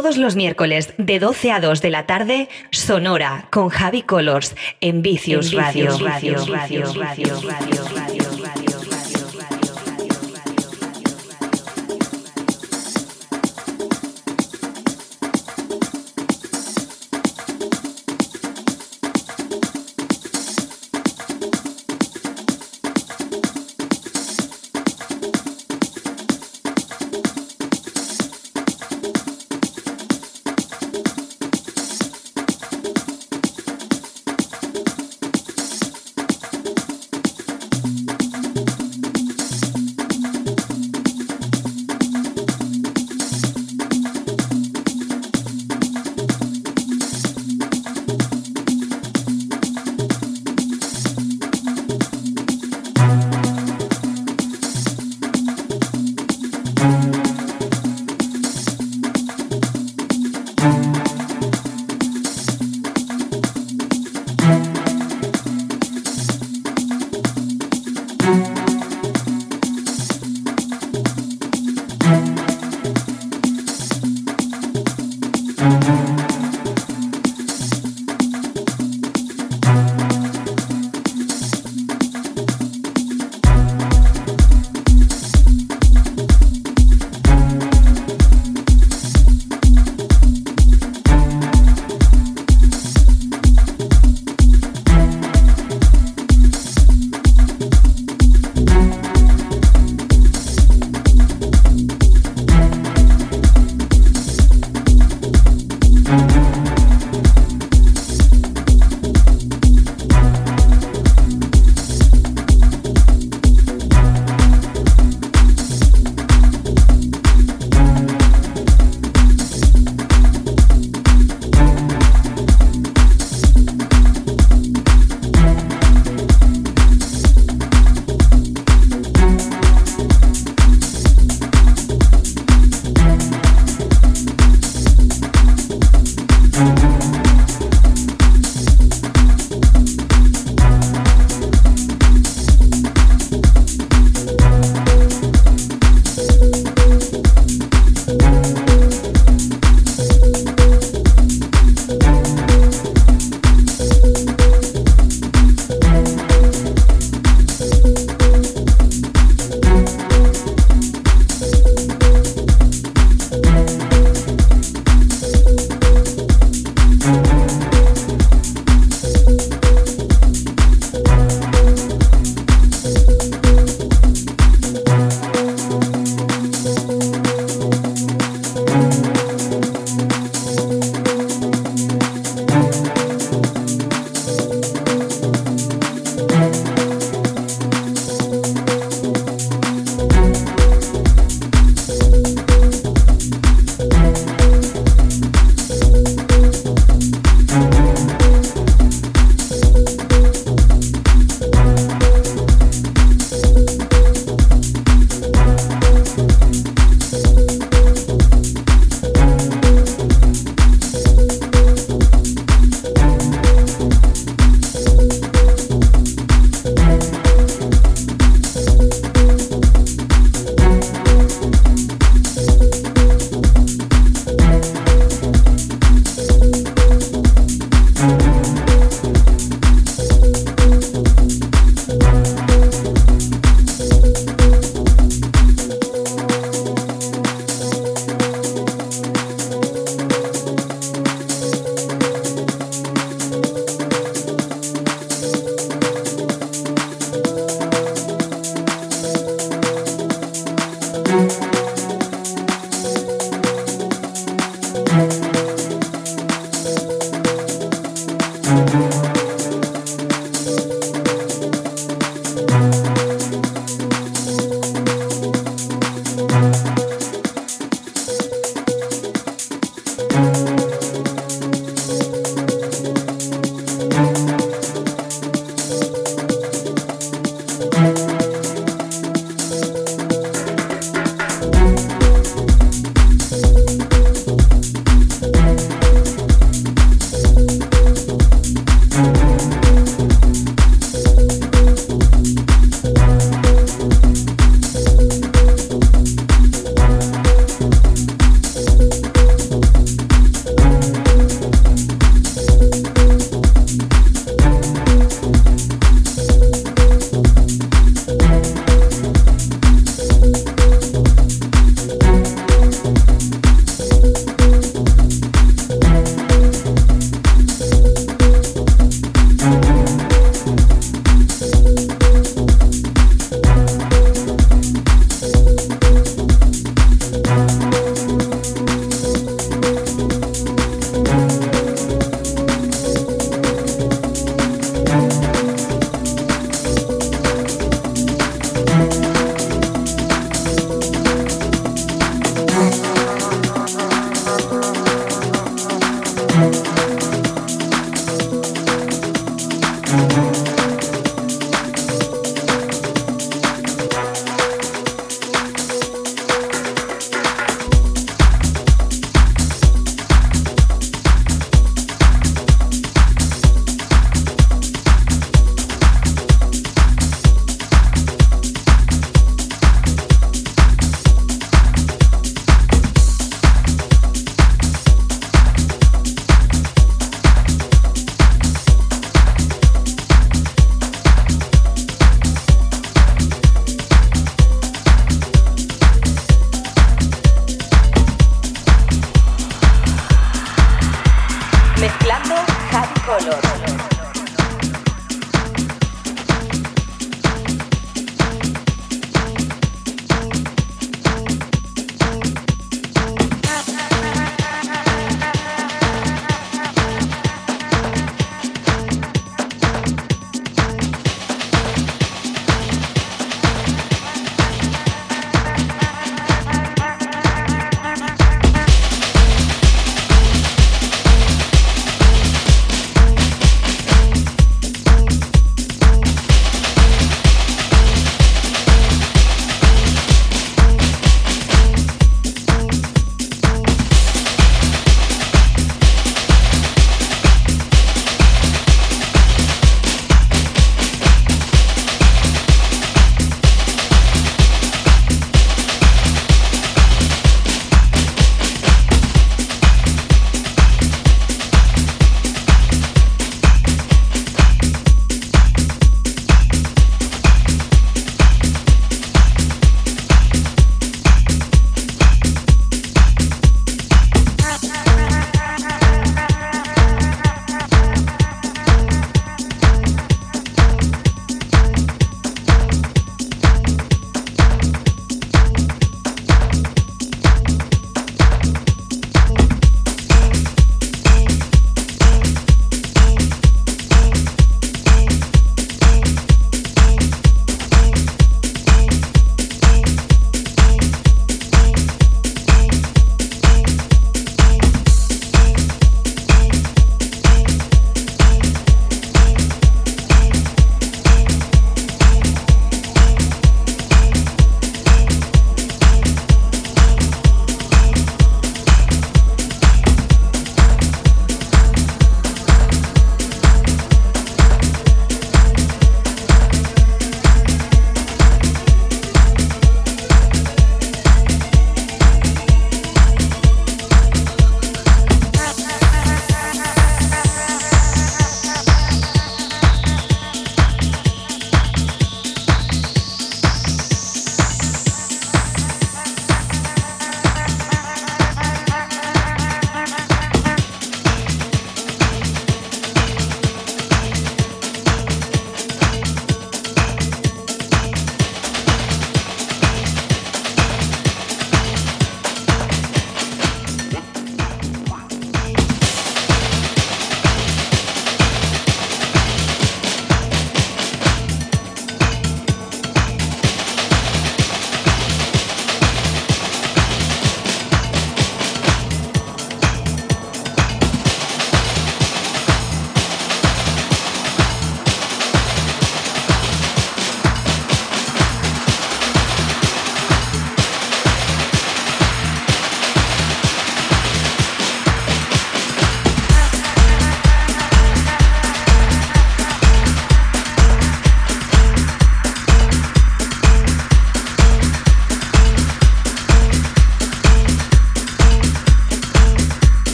Todos los miércoles de 12 a 2 de la tarde, Sonora con Javi Colors en Vicious, Radio. Radio, Radio, Radio, Radio,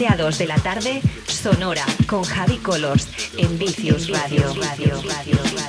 7 a 2 de la tarde, Sonora, con Javi Colos, en Vicius Radio. Radio, Radio, Radio.